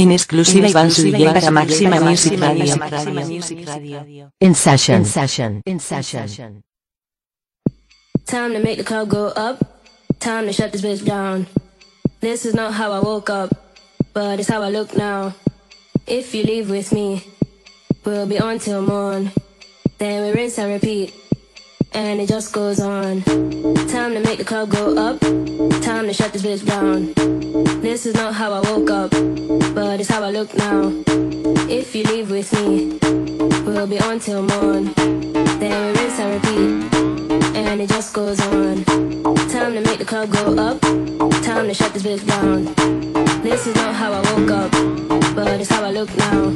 En exclusiva Iván su DJ para Máxima Music Radio. In session. In session. In session. Time to make the club go up. Time to shut this bitch down. This is not how I woke up, but it's how I look now. If you leave with me, we'll be on till morn. Then we rinse and repeat, and it just goes on. Time to make the club go up. Time to shut this bitch down. This is not how I woke up, but it's how I look now. If you leave with me, we'll be on till morn. Then we rinse and repeat, and it just goes on. Time to make the club go up. Time to shut this bitch down. This is not how I woke up, but it's how I look now.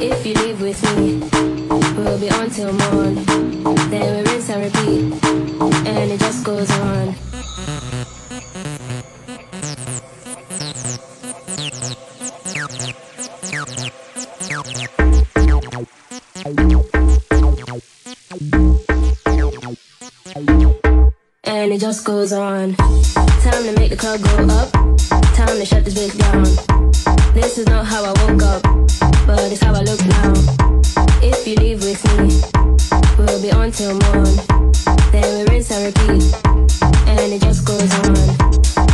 If you leave with me, we'll be on till morn. Then we rinse and repeat, and it just goes on. And it just goes on. Time to make the club go up. Time to shut this bitch down. This is not how I woke up, but it's how I look now. If you leave with me, we'll be on till morn. Then we rinse and repeat, and it just goes on.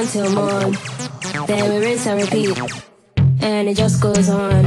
On till morn. Then we rinse and repeat and it just goes on.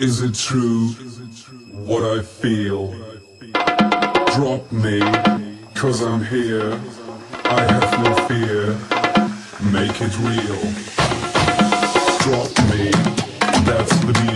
Is it true what I feel? Drop me, cause I'm here. I have no fear. Make it real. Drop me, that's the beat.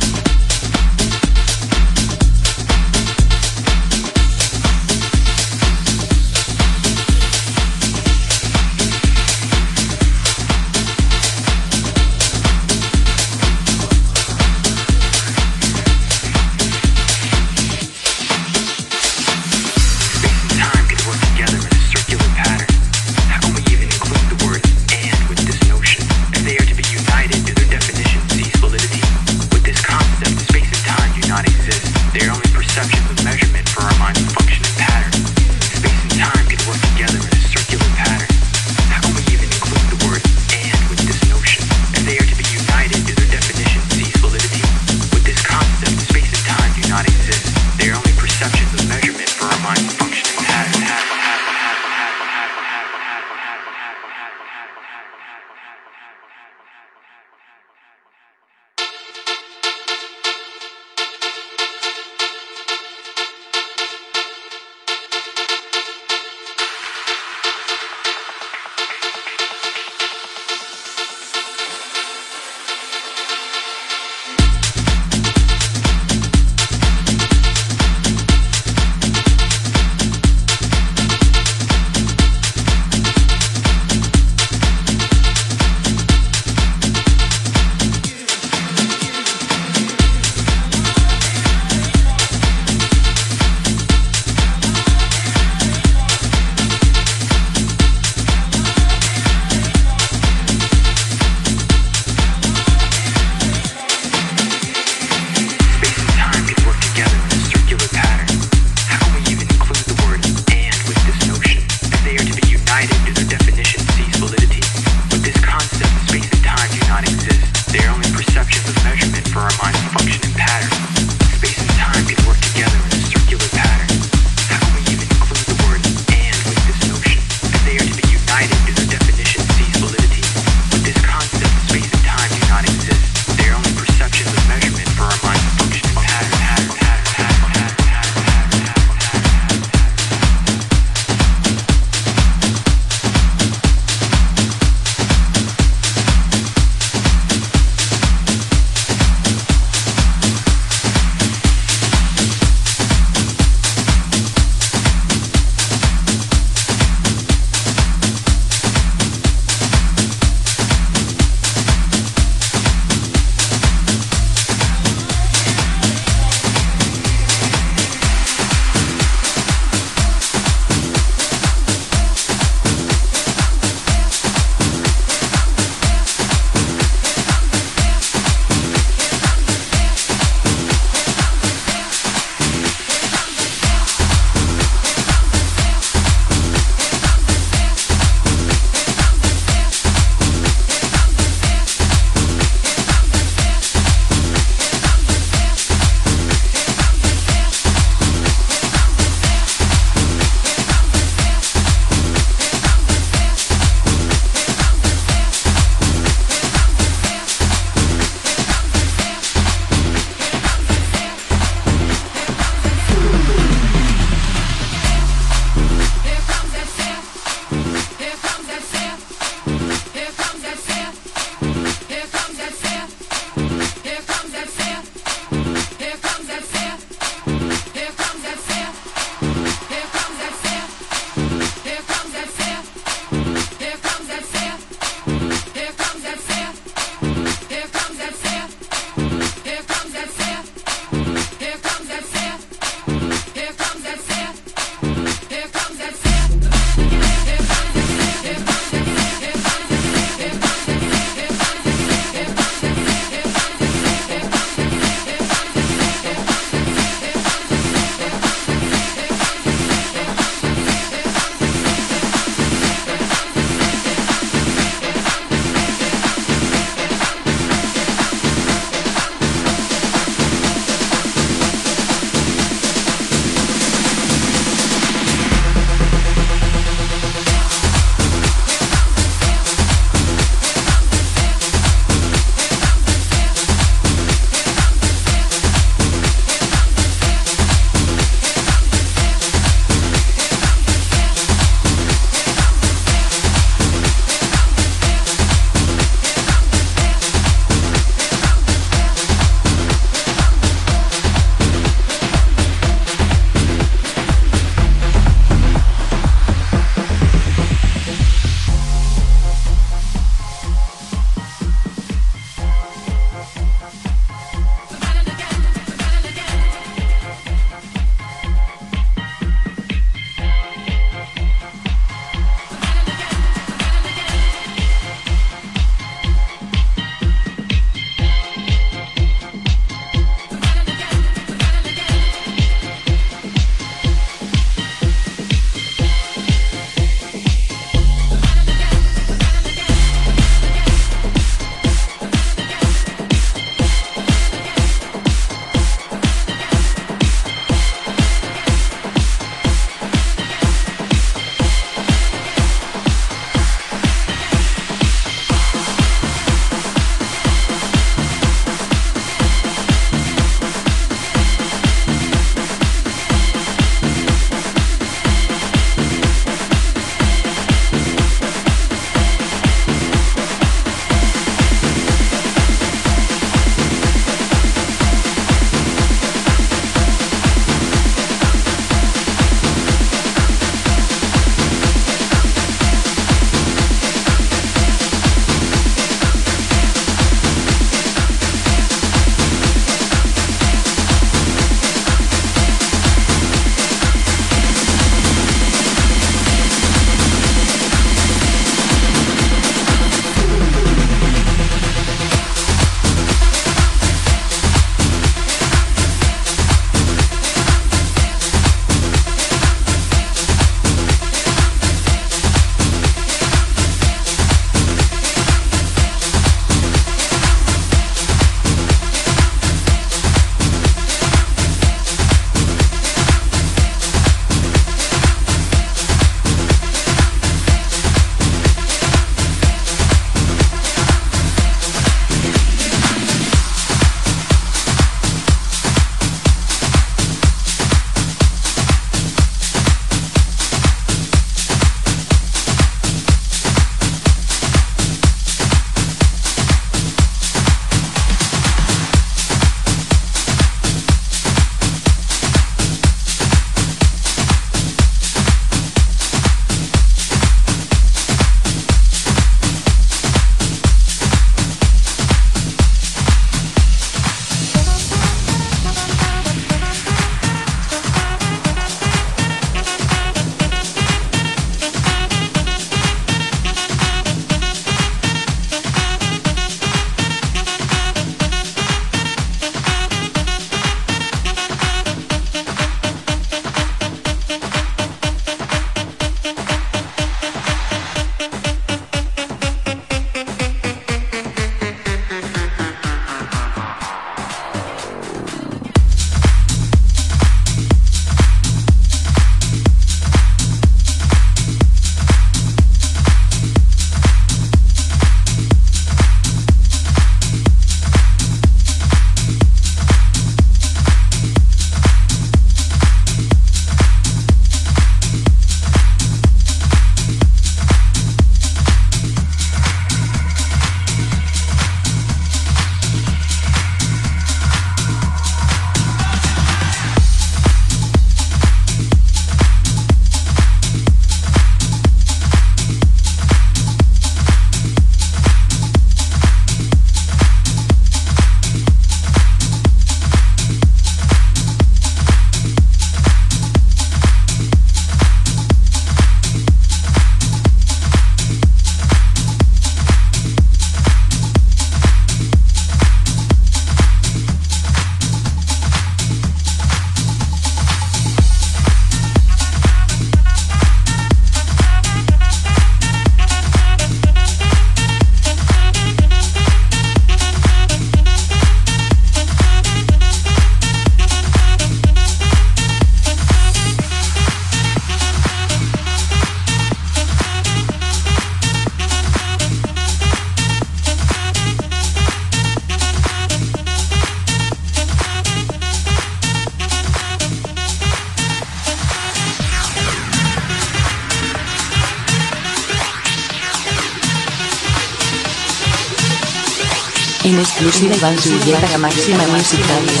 Exclusiva Iván Zulueta Máxima Music Radio.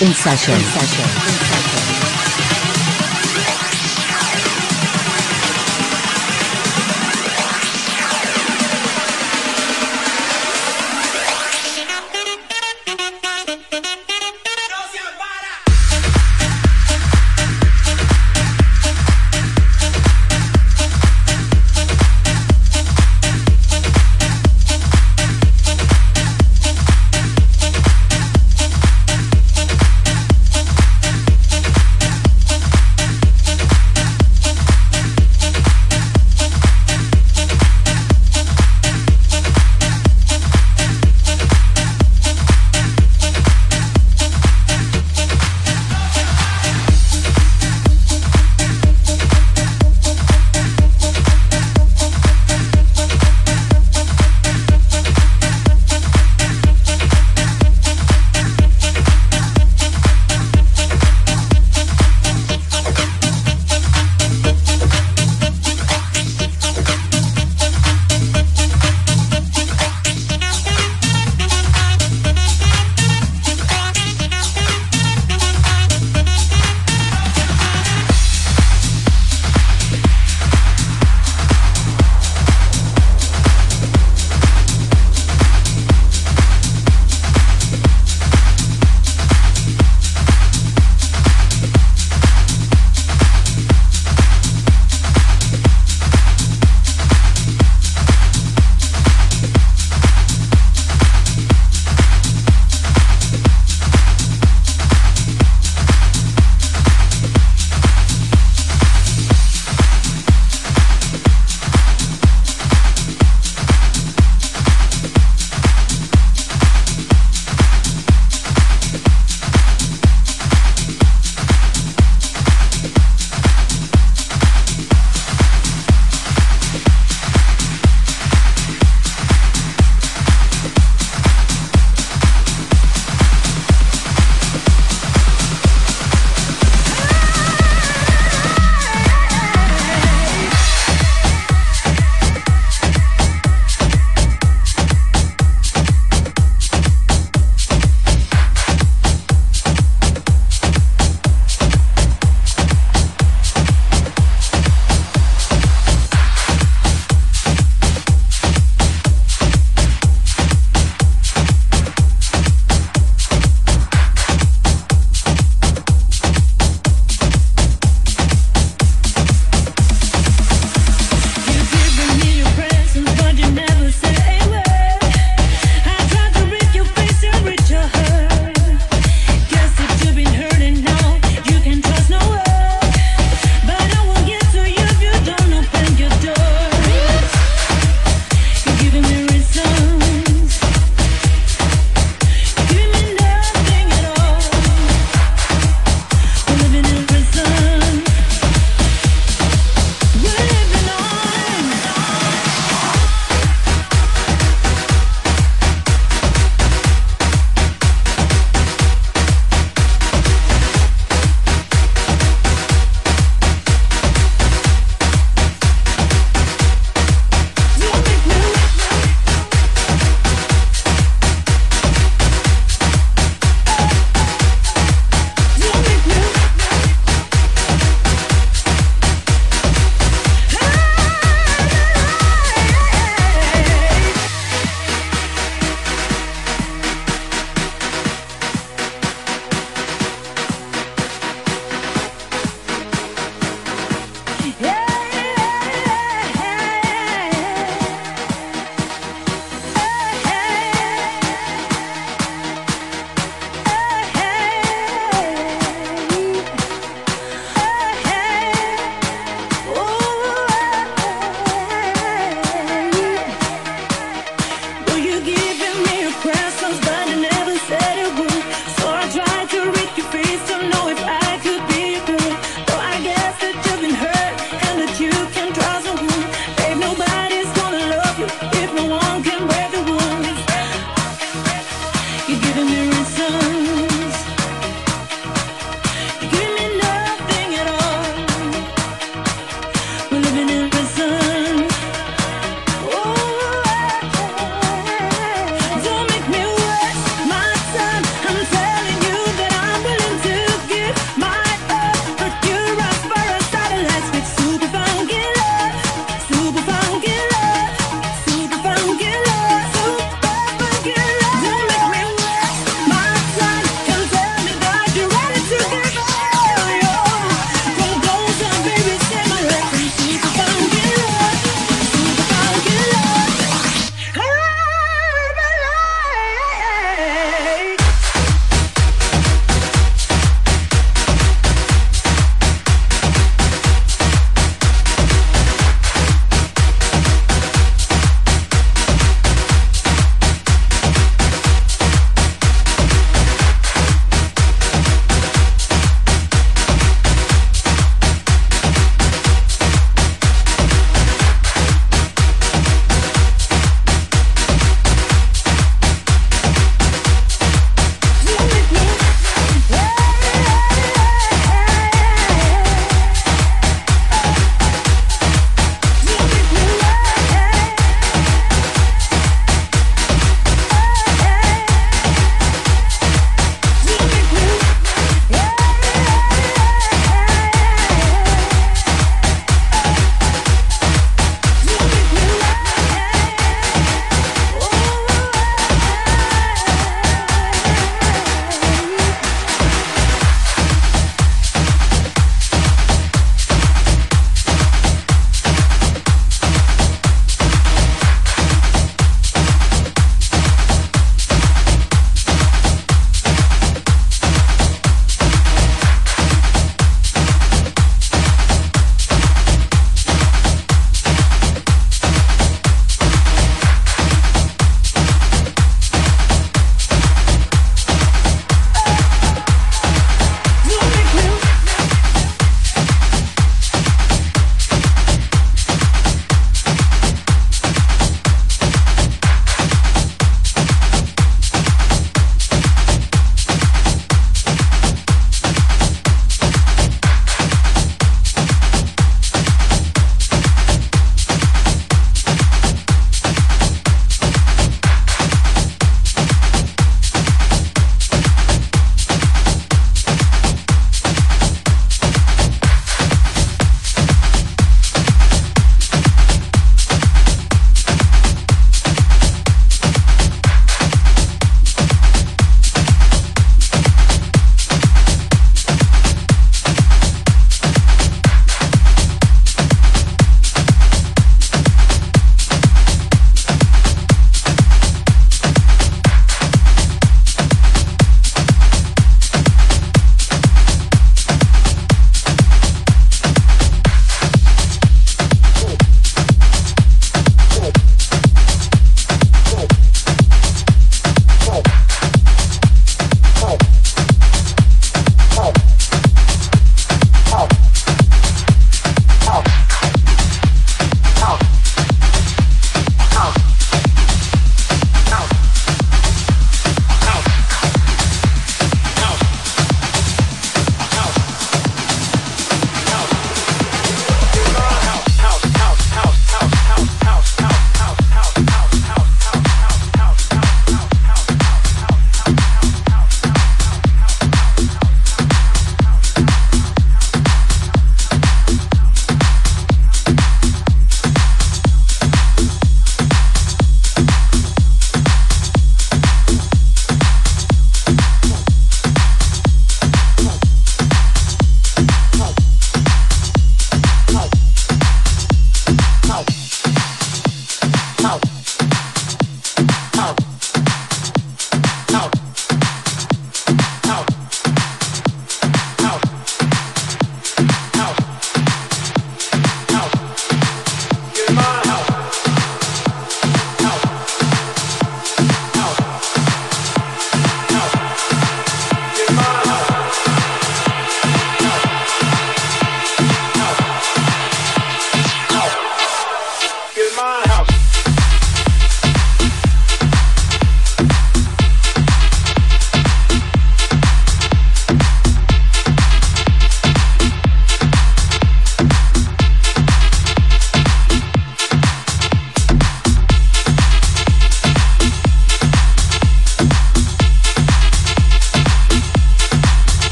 In session.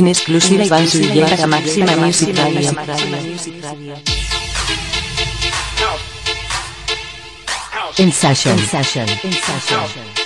En exclusiva Iván Zulueta para Máxima Music Radio. In session. In session. In session.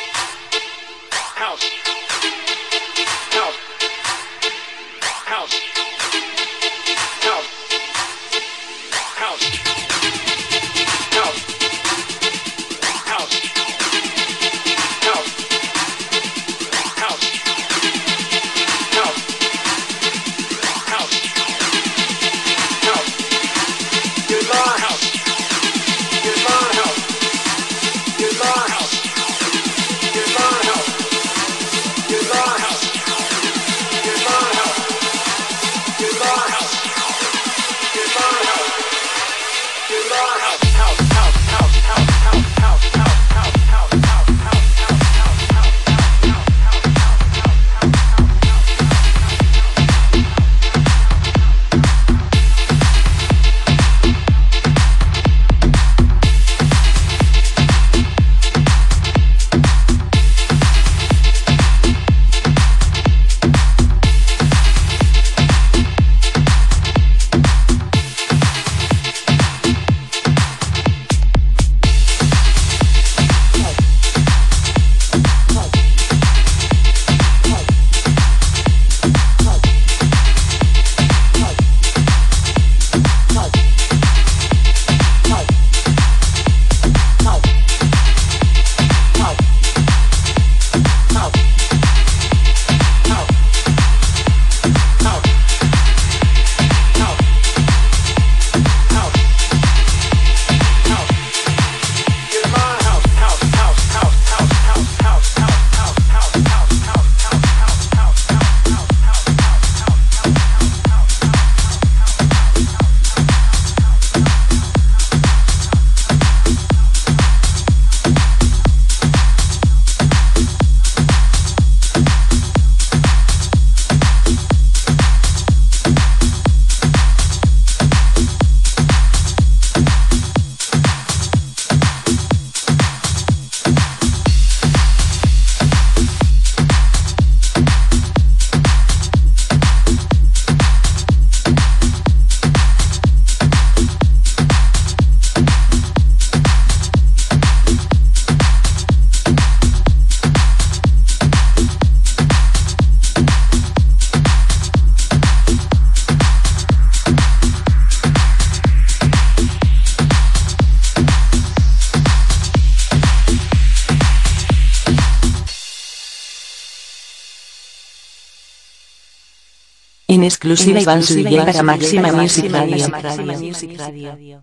Exclusiva Iván Zulueta para Máxima Music Radio.